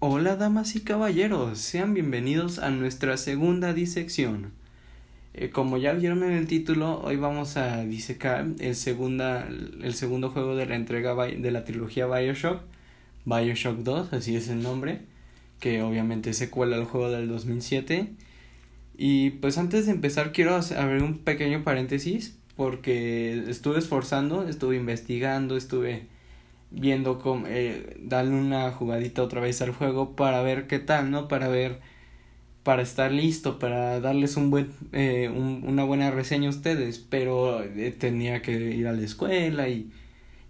Hola damas y caballeros, sean bienvenidos a nuestra segunda disección. Eh, como ya vieron en el título, hoy vamos a disecar el, segunda, el segundo juego de la entrega de la trilogía Bioshock, Bioshock 2, así es el nombre, que obviamente se cuela al juego del 2007. Y pues antes de empezar quiero abrir un pequeño paréntesis porque estuve esforzando, estuve investigando, estuve viendo cómo eh, darle una jugadita otra vez al juego para ver qué tal, ¿no? Para ver, para estar listo, para darles un buen, eh, una buena reseña a ustedes, pero eh, tenía que ir a la escuela y,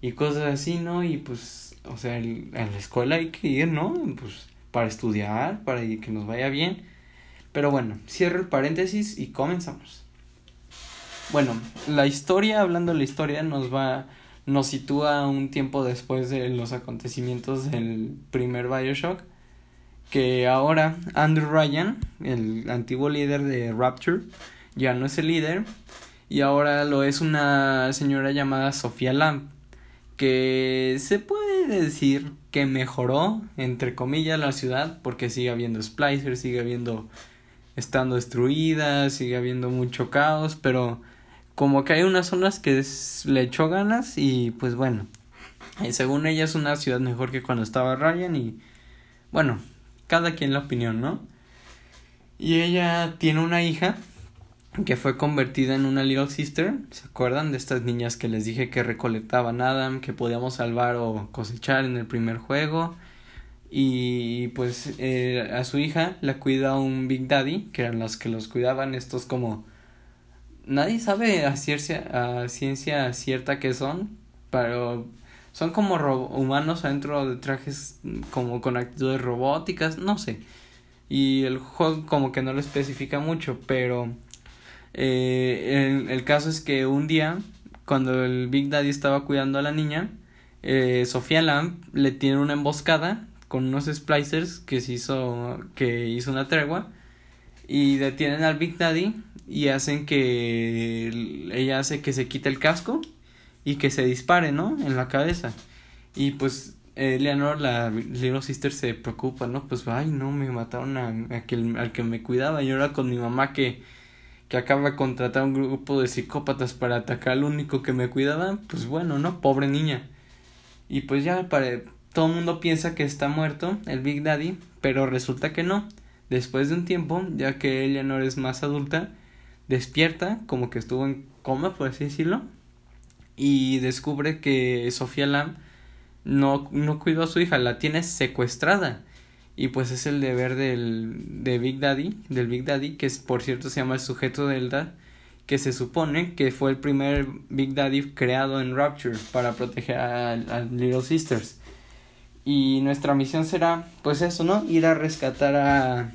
y cosas así, ¿no? Y pues, o sea, a la escuela hay que ir, ¿no? Pues para estudiar, para que nos vaya bien. Pero bueno, cierro el paréntesis y comenzamos. Bueno, la historia, hablando de la historia, nos va nos sitúa un tiempo después de los acontecimientos del primer Bioshock, que ahora Andrew Ryan, el antiguo líder de Rapture, ya no es el líder, y ahora lo es una señora llamada Sofía Lamb, que se puede decir que mejoró, entre comillas, la ciudad, porque sigue habiendo splicers, sigue habiendo estando destruida, sigue habiendo mucho caos, pero como que hay unas zonas que le echó ganas y pues bueno, y según ella es una ciudad mejor que cuando estaba Ryan y bueno, cada quien la opinión, ¿no? Y ella tiene una hija que fue convertida en una Little Sister, ¿se acuerdan de estas niñas que les dije que recolectaban Adam, que podíamos salvar o cosechar en el primer juego? Y pues eh, a su hija la cuida un Big Daddy, que eran los que los cuidaban, estos como nadie sabe a ciencia, a ciencia cierta que son, pero son como humanos adentro de trajes como con actitudes robóticas, no sé. Y el juego como que no lo especifica mucho, pero eh, el, caso es que un día, cuando el Big Daddy estaba cuidando a la niña, eh, Sofía Lamb le tiene una emboscada con unos splicers que se hizo, que hizo una tregua y detienen al Big Daddy y hacen que ella hace que se quite el casco y que se dispare, ¿no? En la cabeza. Y pues Eleanor, la Little Sister, se preocupa, ¿no? Pues, ay, no, me mataron a, aquel, al que me cuidaba y ahora con mi mamá que, que acaba de contratar un grupo de psicópatas para atacar al único que me cuidaba, pues bueno, ¿no? Pobre niña. Y pues ya para, todo el mundo piensa que está muerto el Big Daddy, pero resulta que no. Después de un tiempo, ya que Eleanor es más adulta, despierta, como que estuvo en coma, por así decirlo, y descubre que Sofía Lam no, no cuidó a su hija, la tiene secuestrada. Y pues es el deber del de Big Daddy, del Big Daddy, que es, por cierto se llama el sujeto del DAD, que se supone que fue el primer Big Daddy creado en Rapture para proteger a, a Little Sisters. Y nuestra misión será, pues eso, ¿no? Ir a rescatar a,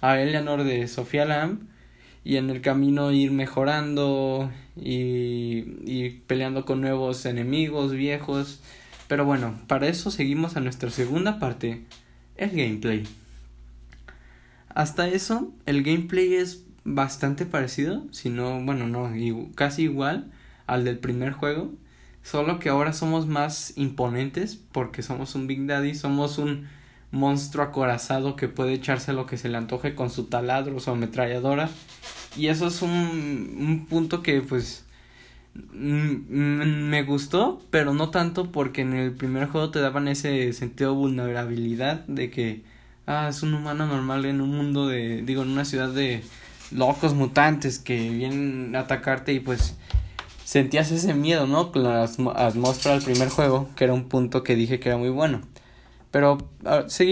a Eleanor de Sofía Lamb y en el camino ir mejorando y, y peleando con nuevos enemigos viejos. Pero bueno, para eso seguimos a nuestra segunda parte, el gameplay. Hasta eso, el gameplay es bastante parecido, si no, bueno, no, casi igual al del primer juego, solo que ahora somos más imponentes porque somos un Big Daddy, somos un monstruo acorazado que puede echarse lo que se le antoje con su taladro o su ametralladora. Y eso es un, un punto que pues me gustó, pero no tanto porque en el primer juego te daban ese sentido de vulnerabilidad de que ah, es un humano normal en un mundo de, digo, en una ciudad de locos mutantes que vienen a atacarte y pues sentías ese miedo, ¿no? Con la atmósfera del primer juego, que era un punto que dije que era muy bueno. Pero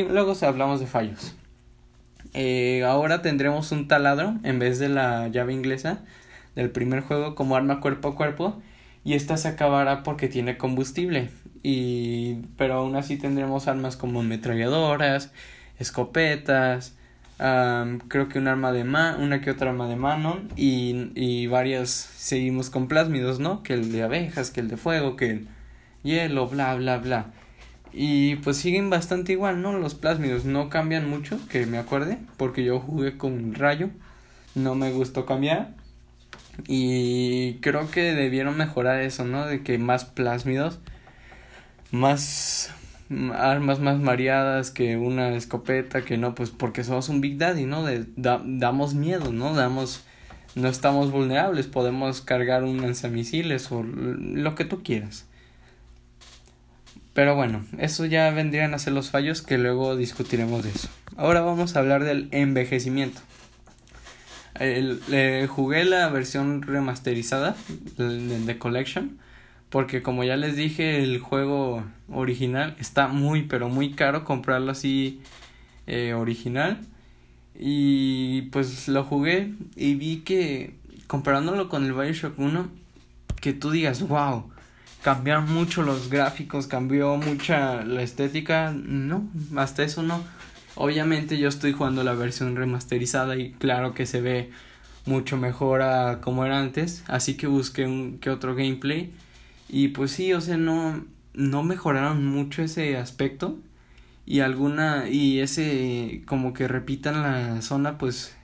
luego hablamos de fallos. Eh, ahora tendremos un taladro en vez de la llave inglesa del primer juego como arma cuerpo a cuerpo y esta se acabará porque tiene combustible y pero aún así tendremos armas como ametralladoras, escopetas, creo que un arma de mano, una que otra arma de mano y, y varias seguimos con plásmidos, ¿no? Que el de abejas, que el de fuego, que el hielo, bla bla bla. Y pues siguen bastante igual, ¿no? Los plásmidos no cambian mucho, que me acuerde, porque yo jugué con rayo, no me gustó cambiar. Y creo que debieron mejorar eso, ¿no? De que más plásmidos, más armas más mareadas que una escopeta, que no, pues porque somos un Big Daddy, ¿no? De, damos miedo, ¿no? Damos, no estamos vulnerables, podemos cargar un lanzamisiles o lo que tú quieras. Pero bueno, eso ya vendrían a ser los fallos que luego discutiremos de eso. Ahora vamos a hablar del envejecimiento. le jugué la versión remasterizada de Collection porque como ya les dije el juego original está muy pero muy caro comprarlo así eh, original y pues lo jugué y vi que comparándolo con el Bioshock 1 que tú digas wow cambiaron mucho los gráficos cambió mucha la estética no hasta eso no obviamente yo estoy jugando la versión remasterizada y claro que se ve mucho mejor a como era antes así que busqué un que otro gameplay y pues sí, o sea, no, no mejoraron mucho ese aspecto. Y alguna, y ese, como que repitan la zona, pues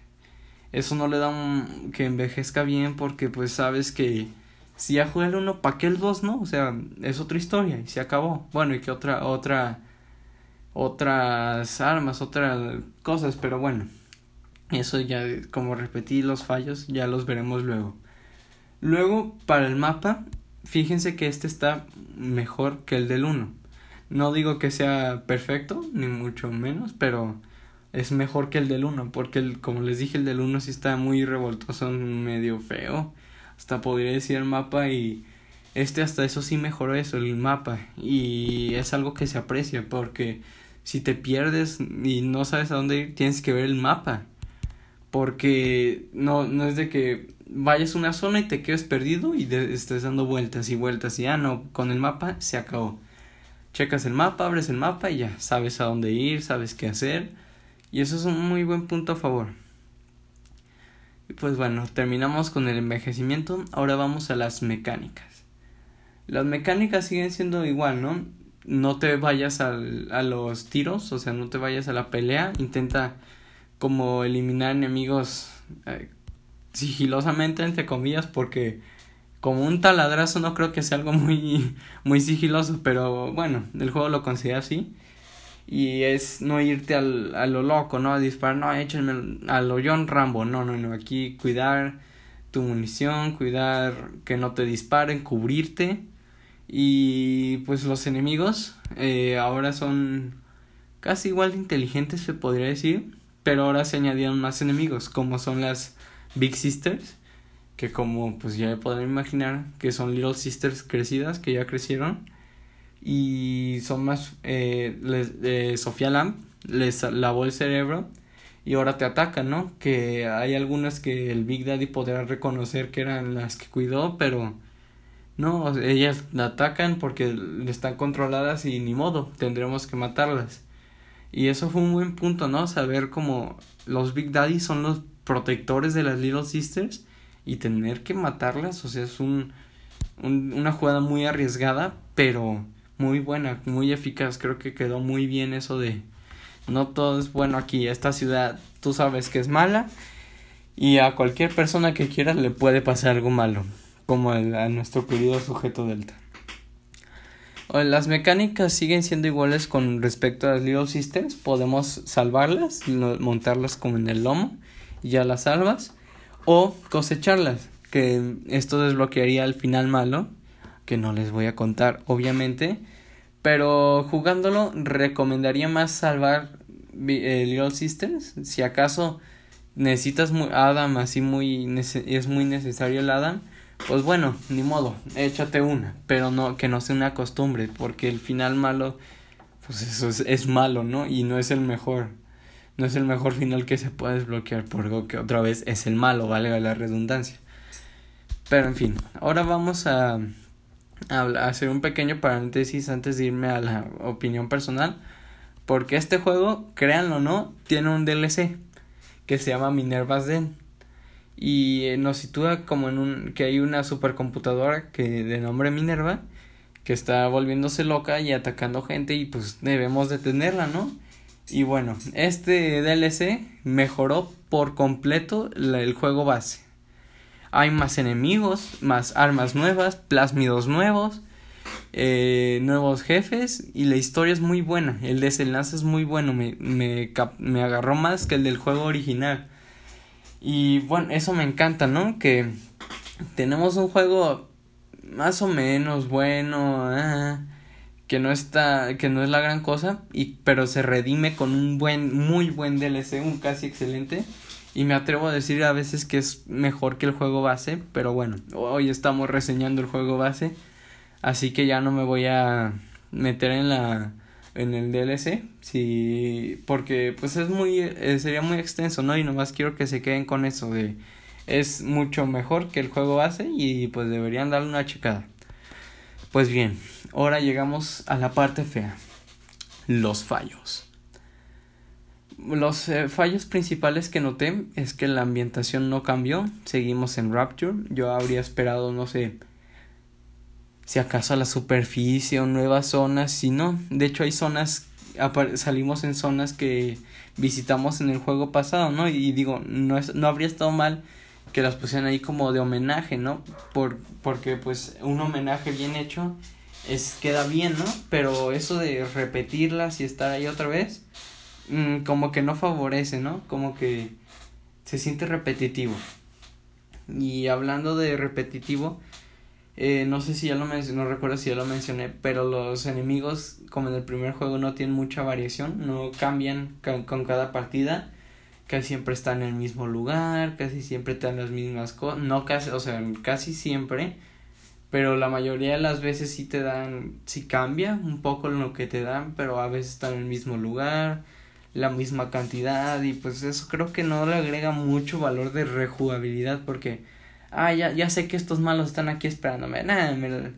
eso no le da que envejezca bien porque pues sabes que si ya jugué el uno, ¿para qué el 2 no? O sea, es otra historia y se acabó. Bueno, y que otra, otra, otras armas, otras cosas, pero bueno, eso ya, como repetí los fallos, ya los veremos luego. Luego, para el mapa, fíjense que este está mejor que el del 1. No digo que sea perfecto, ni mucho menos, pero es mejor que el del 1, porque el, como les dije, el del 1 sí está muy revoltoso, medio feo. Hasta podría decir el mapa y este hasta eso sí mejoró eso, el mapa. Y es algo que se aprecia, porque si te pierdes y no sabes a dónde ir, tienes que ver el mapa. Porque no, no es de que vayas a una zona y te quedes perdido y estés dando vueltas y vueltas y ya no, con el mapa se acabó. Checas el mapa, abres el mapa y ya sabes a dónde ir, sabes qué hacer y eso es un muy buen punto a favor. Pues bueno, terminamos con el envejecimiento, ahora vamos a las mecánicas. Las mecánicas siguen siendo igual, ¿no? No te vayas al, a los tiros, o sea, no te vayas a la pelea, intenta como eliminar enemigos eh, sigilosamente, entre comillas, porque como un taladrazo no creo que sea algo muy, muy sigiloso, pero bueno, el juego lo considera así. Y es no irte al, a lo loco, ¿no? Disparar, no, échenme a lo John Rambo, no, no, no, aquí cuidar tu munición, cuidar que no te disparen, cubrirte. Y pues los enemigos eh, ahora son casi igual de inteligentes, se podría decir, pero ahora se añadieron más enemigos, como son las Big Sisters, que como pues ya pueden imaginar, que son Little Sisters crecidas, que ya crecieron. Y son más... Eh, les, Sofía Lamb les lavó el cerebro y ahora te atacan, ¿no? Que hay algunas que el Big Daddy podrá reconocer que eran las que cuidó, pero no, ellas la atacan porque están controladas y ni modo, tendremos que matarlas. Y eso fue un buen punto, ¿no? Saber cómo los Big Daddy son los protectores de las Little Sisters y tener que matarlas, o sea, es un, una jugada muy arriesgada, pero muy buena, muy eficaz, creo que quedó muy bien eso de no todo es bueno aquí, esta ciudad tú sabes que es mala y a cualquier persona que quiera le puede pasar algo malo, como a nuestro querido sujeto Delta. Las mecánicas siguen siendo iguales con respecto a las Little Sisters. Podemos salvarlas, montarlas como en el lomo ya las salvas, o cosecharlas, que esto desbloquearía el final malo, que no les voy a contar obviamente, pero jugándolo recomendaría más salvar eh, Little Sisters, si acaso necesitas Adam así muy es muy necesario el Adam, pues bueno, ni modo, échate una, pero no que no sea una costumbre, porque el final malo pues eso es, es malo, ¿no? Y no es el mejor no es el mejor final que se puede desbloquear porque que otra vez es el malo, vale la redundancia. Pero en fin, ahora vamos a, hacer un pequeño paréntesis antes de irme a la opinión personal. Porque este juego, créanlo o no, tiene un DLC que se llama Minerva's Den. Y eh, nos sitúa como en un. que hay una supercomputadora que de nombre Minerva que está volviéndose loca y atacando gente y pues debemos detenerla, ¿no? Y bueno, este DLC mejoró por completo el juego base. Hay más enemigos, más armas nuevas, plásmidos nuevos eh, nuevos jefes y la historia es muy buena, el desenlace es muy bueno, me, me, me agarró más que el del juego original. Y bueno, eso me encanta, ¿no? Que tenemos un juego más o menos bueno, ah, que no está, que no es la gran cosa, y, pero se redime con un buen, muy buen DLC, un casi excelente. Y me atrevo a decir a veces que es mejor que el juego base, pero bueno, hoy estamos reseñando el juego base, así que ya no me voy a meter en la en el DLC, sí, porque pues es muy eh, sería muy extenso, ¿no? Y nomás quiero que se queden con eso de es mucho mejor que el juego base y pues deberían darle una checada. Pues bien, ahora llegamos a la parte fea, los fallos. Los eh, fallos principales que noté es que la ambientación no cambió, seguimos en Rapture, yo habría esperado, no sé, si acaso a la superficie o nuevas zonas, si no, de hecho hay zonas, salimos en zonas que visitamos en el juego pasado, ¿no? Y digo, no, es, no habría estado mal que las pusieran ahí como de homenaje, ¿no? Por, porque pues un homenaje bien hecho es queda bien, ¿no? Pero eso de repetirlas y estar ahí otra vez, mm, como que no favorece, ¿no? Como que se siente repetitivo. Y hablando de repetitivo, eh, no sé si ya lo mencioné, no recuerdo si ya lo mencioné, pero los enemigos, como en el primer juego, no tienen mucha variación, no cambian con cada partida casi siempre están en el mismo lugar, casi siempre te dan las mismas cosas, no casi, o sea, casi siempre, pero la mayoría de las veces sí te dan, sí cambia un poco lo que te dan, pero a veces están en el mismo lugar, la misma cantidad y pues eso creo que no le agrega mucho valor de rejugabilidad porque, ah, ya, ya sé que estos malos están aquí esperándome, nada, me,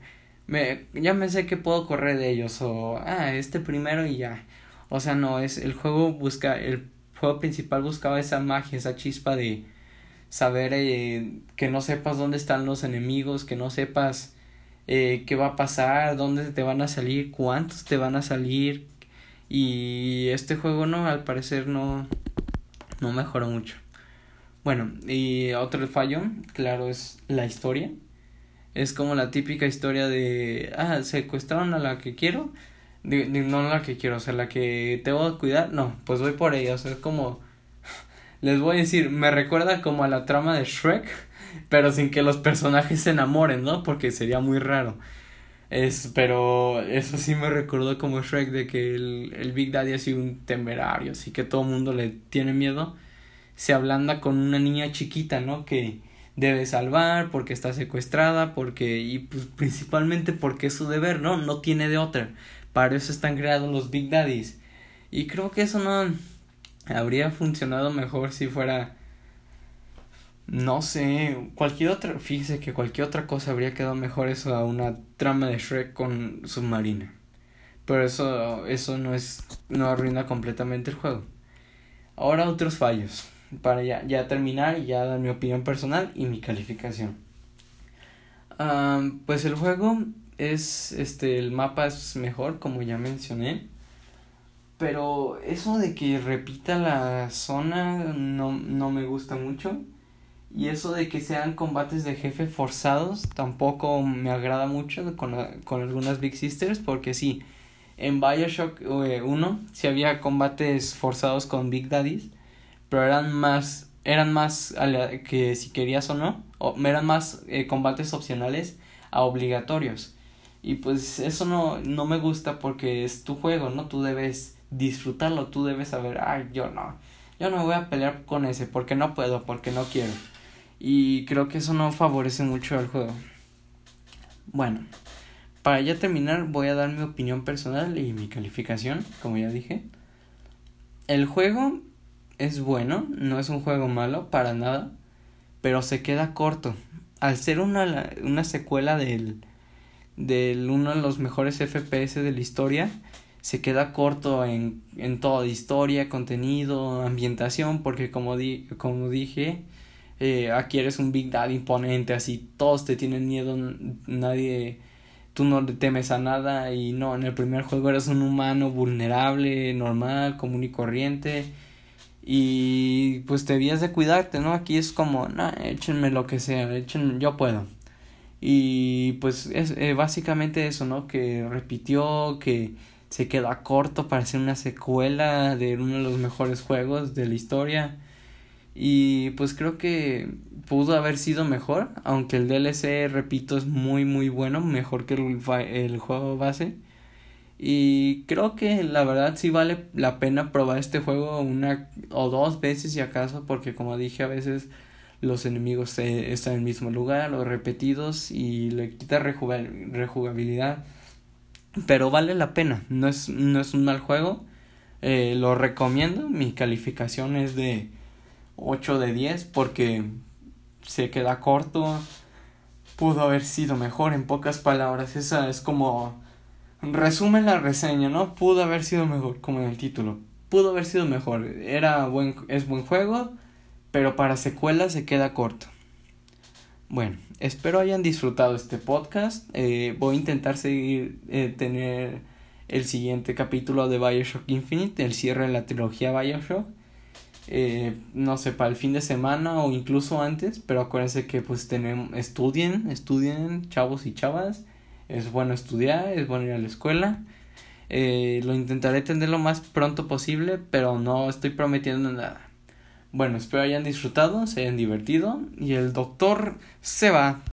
me, ya me sé que puedo correr de ellos o, ah, este primero y ya. O sea, no, es el juego busca el juego principal buscaba esa magia, esa chispa de saber eh, que no sepas dónde están los enemigos, que no sepas eh, qué va a pasar, dónde te van a salir, cuántos te van a salir. Y este juego no, al parecer no, no mejoró mucho. Bueno, y otro fallo, claro, es la historia. Es como la típica historia de, ah, secuestraron a la que quiero, no la que quiero, o sea, la que tengo que cuidar, no, pues voy por ella, o sea, es como, les voy a decir, me recuerda como a la trama de Shrek, pero sin que los personajes se enamoren, ¿no? Porque sería muy raro. Es, pero eso sí me recordó como Shrek de que el, el Big Daddy ha sido un temerario, así que todo el mundo le tiene miedo. Se ablanda con una niña chiquita, ¿no? Que debe salvar porque está secuestrada, porque, y pues principalmente porque es su deber, ¿no? No tiene de otra. Para eso están creados los Big Daddies. Y creo que eso no habría funcionado mejor si fuera no sé, cualquier otra, fíjese que cualquier otra cosa habría quedado mejor eso a una trama de Shrek con submarina. Pero eso eso no es no arruina completamente el juego. Ahora otros fallos para ya, ya terminar y ya dar mi opinión personal y mi calificación. pues el juego es este el mapa es mejor como ya mencioné pero eso de que repita la zona no, no me gusta mucho y eso de que sean combates de jefe forzados tampoco me agrada mucho con, con algunas Big Sisters porque sí en Bioshock 1 eh, sí había combates forzados con Big Daddies pero eran más eran más que si querías o no o eran más eh, combates opcionales a obligatorios y pues eso no, no me gusta porque es tu juego, ¿no? Tú debes disfrutarlo, tú debes saber, ay, yo no, yo no voy a pelear con ese porque no puedo, porque no quiero. Y creo que eso no favorece mucho al juego. Bueno, para ya terminar voy a dar mi opinión personal y mi calificación, como ya dije. El juego es bueno, no es un juego malo para nada, pero se queda corto. Al ser una, una secuela del de uno de los mejores FPS de la historia se queda corto en, en todo, historia, contenido, ambientación, porque como, di, como dije, eh, aquí eres un Big Daddy imponente, así todos te tienen miedo, nadie, tú no le temes a nada y no, en el primer juego eres un humano vulnerable, normal, común y corriente y pues te debías de cuidarte, ¿no? Aquí es como, no, échenme lo que sea, échenme, yo puedo. Y pues es eh, básicamente eso, ¿no? Que repitió, que se queda corto para hacer una secuela de uno de los mejores juegos de la historia. Y pues creo que pudo haber sido mejor, aunque el DLC, repito, es muy muy bueno, mejor que el, el juego base. Y creo que la verdad sí vale la pena probar este juego una o dos veces si acaso, porque como dije a veces los enemigos están en el mismo lugar o repetidos y le quita rejugabilidad. Pero vale la pena, no es, no es un mal juego. Eh, lo recomiendo, mi calificación es de 8 de 10 porque se queda corto. Pudo haber sido mejor en pocas palabras. Esa es como resume la reseña, ¿no? Pudo haber sido mejor, como en el título. Pudo haber sido mejor. Era buen, es buen juego, pero para secuelas se queda corto. Bueno, espero hayan disfrutado este podcast. Eh, voy a intentar seguir eh, tener el siguiente capítulo de Bioshock Infinite, el cierre de la trilogía Bioshock. Eh, no sé, para el fin de semana o incluso antes, pero acuérdense que pues tenemos, estudien, estudien, chavos y chavas. Es bueno estudiar, es bueno ir a la escuela. lo intentaré tener lo más pronto posible, pero no estoy prometiendo nada. Bueno, espero hayan disfrutado, se hayan divertido y el doctor se va.